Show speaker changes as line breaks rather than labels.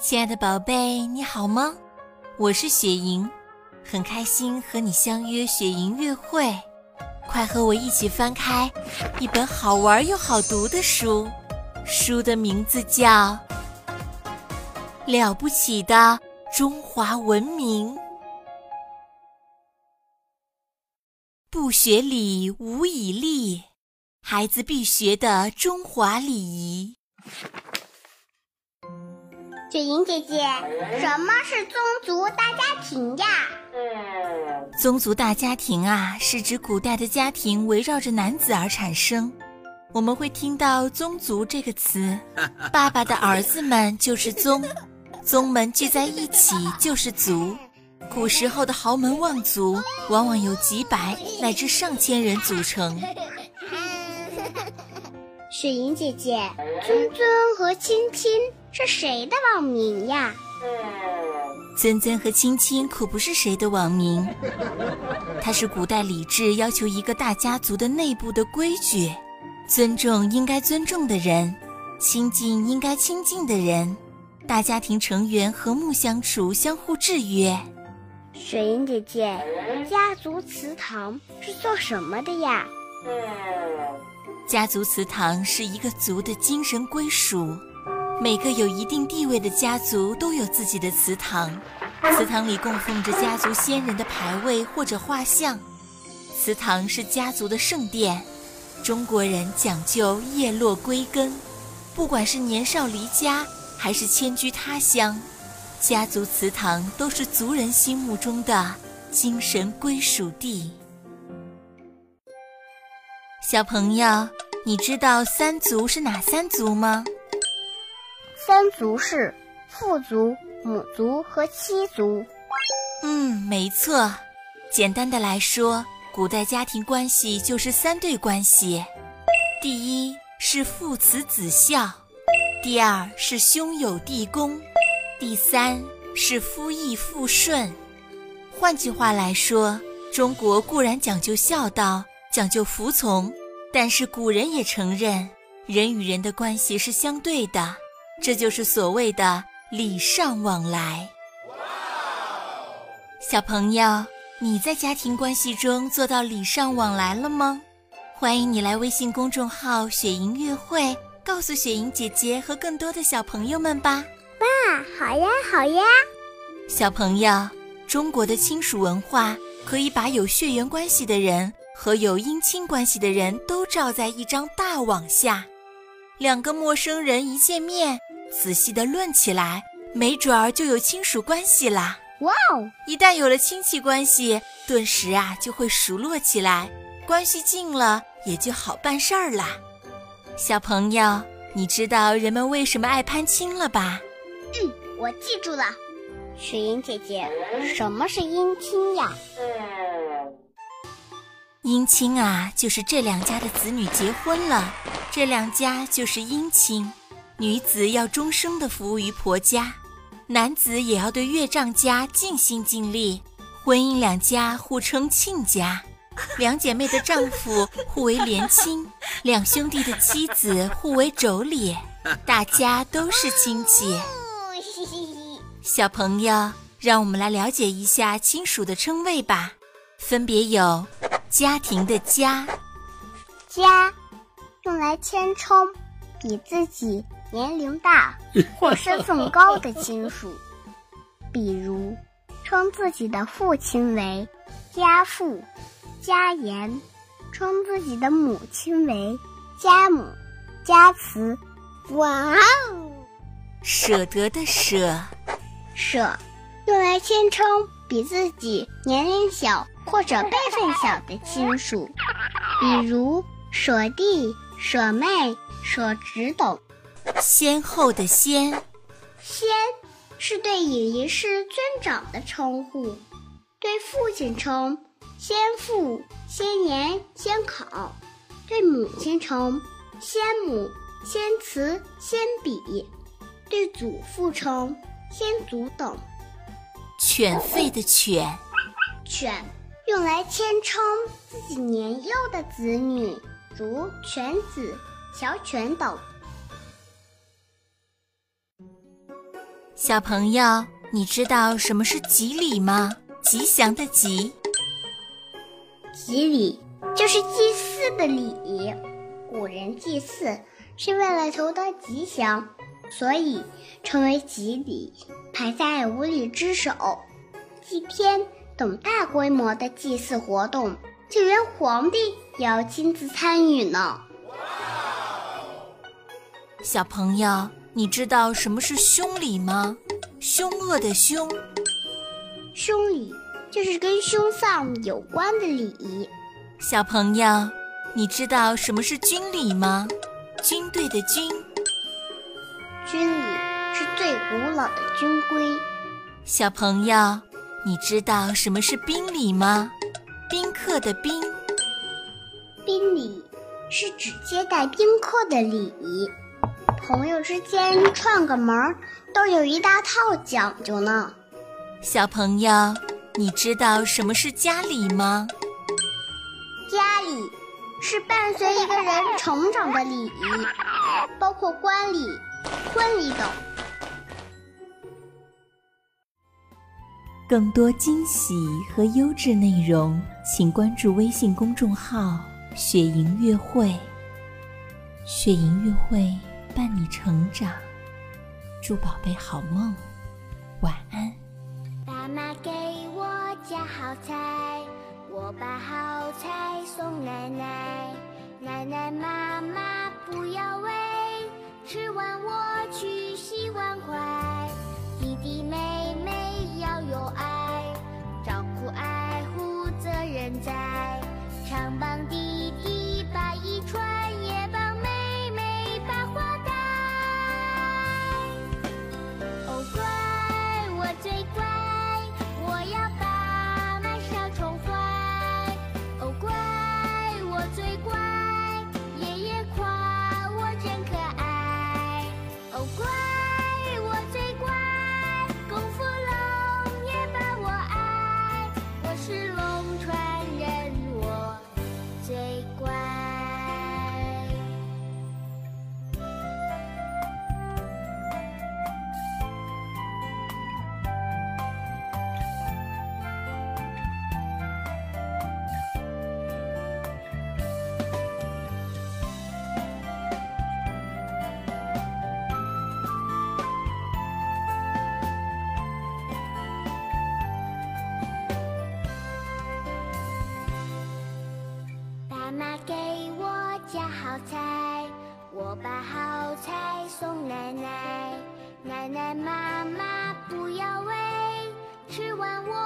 亲爱的宝贝，你好吗？我是雪莹，很开心和你相约雪莹月会。快和我一起翻开一本好玩又好读的书，书的名字叫《了不起的中华文明》。不学礼，无以立。孩子必学的中华礼仪。
雪莹姐姐，什么是宗族大家庭呀？
宗族大家庭啊，是指古代的家庭围绕着男子而产生。我们会听到“宗族”这个词，爸爸的儿子们就是宗，宗门聚在一起就是族。古时候的豪门望族，往往有几百乃至上千人组成。
雪莹姐姐，尊尊和亲亲是谁的网名呀？
尊尊和青青可不是谁的网名，它是古代礼制要求一个大家族的内部的规矩：尊重应该尊重的人，亲近应该亲近的人，大家庭成员和睦相处，相互制约。
雪莹姐姐，家族祠堂是做什么的呀？
家族祠堂是一个族的精神归属，每个有一定地位的家族都有自己的祠堂，祠堂里供奉着家族先人的牌位或者画像，祠堂是家族的圣殿。中国人讲究叶落归根，不管是年少离家还是迁居他乡，家族祠堂都是族人心目中的精神归属地。小朋友，你知道三族是哪三族吗？
三族是父族、母族和妻族。
嗯，没错。简单的来说，古代家庭关系就是三对关系：第一是父慈子孝，第二是兄友弟恭，第三是夫义妇顺。换句话来说，中国固然讲究孝道。讲究服从，但是古人也承认，人与人的关系是相对的，这就是所谓的礼尚往来。小朋友，你在家庭关系中做到礼尚往来了吗？欢迎你来微信公众号“雪莹乐会”，告诉雪莹姐姐和更多的小朋友们吧。
哇，好呀，好呀！
小朋友，中国的亲属文化可以把有血缘关系的人。和有姻亲关系的人都罩在一张大网下，两个陌生人一见面，仔细的论起来，没准儿就有亲属关系啦。
哇哦！
一旦有了亲戚关系，顿时啊就会熟络起来，关系近了也就好办事儿啦。小朋友，你知道人们为什么爱攀亲了吧？
嗯，我记住了。雪莹姐姐，什么是姻亲呀？
姻亲啊，就是这两家的子女结婚了，这两家就是姻亲。女子要终生的服务于婆家，男子也要对岳丈家尽心尽力。婚姻两家互称亲家，两姐妹的丈夫互为连亲，两兄弟的妻子互为妯娌，大家都是亲戚。小朋友，让我们来了解一下亲属的称谓吧，分别有。家庭的家，
家用来谦称比自己年龄大 或身份高的亲属，比如称自己的父亲为家父、家严，称自己的母亲为家母、家慈。哇哦！
舍得的舍，
舍用来谦称比自己年龄小。或者辈分小的亲属，比如舍弟、舍妹、舍侄等。
先后的先，
先是对隐仪师尊长的称呼，对父亲称先父、先年、先考；对母亲称先母、先慈、先比；对祖父称先祖等。
犬吠的犬，
犬。用来谦称自己年幼的子女，如犬子、小犬等。
小朋友，你知道什么是吉礼吗？吉祥的吉。
吉礼就是祭祀的礼。古人祭祀是为了求得吉祥，所以称为吉礼，排在五礼之首。祭天等大规模的祭祀活动，就连皇帝也要亲自参与呢。
小朋友。你知道什么是凶礼吗？凶恶的凶。
凶礼就是跟凶丧有关的礼仪。
小朋友，你知道什么是军礼吗？军队的军。
军礼是最古老的军规。
小朋友，你知道什么是宾礼吗？宾客的宾。
宾礼是指接待宾客的礼仪。朋友之间串个门，都有一大套讲究呢。
小朋友，你知道什么是家礼吗？
家里是伴随一个人成长的礼仪，包括观礼、婚礼等。
更多惊喜和优质内容，请关注微信公众号“雪莹乐会”。雪莹乐会。伴你成长，祝宝贝好梦，晚安。
爸妈给我夹好菜，我把好菜送奶奶。奶奶妈妈不要喂，吃完我去洗碗筷。弟弟妹妹要有爱，照顾爱护责任在，吃完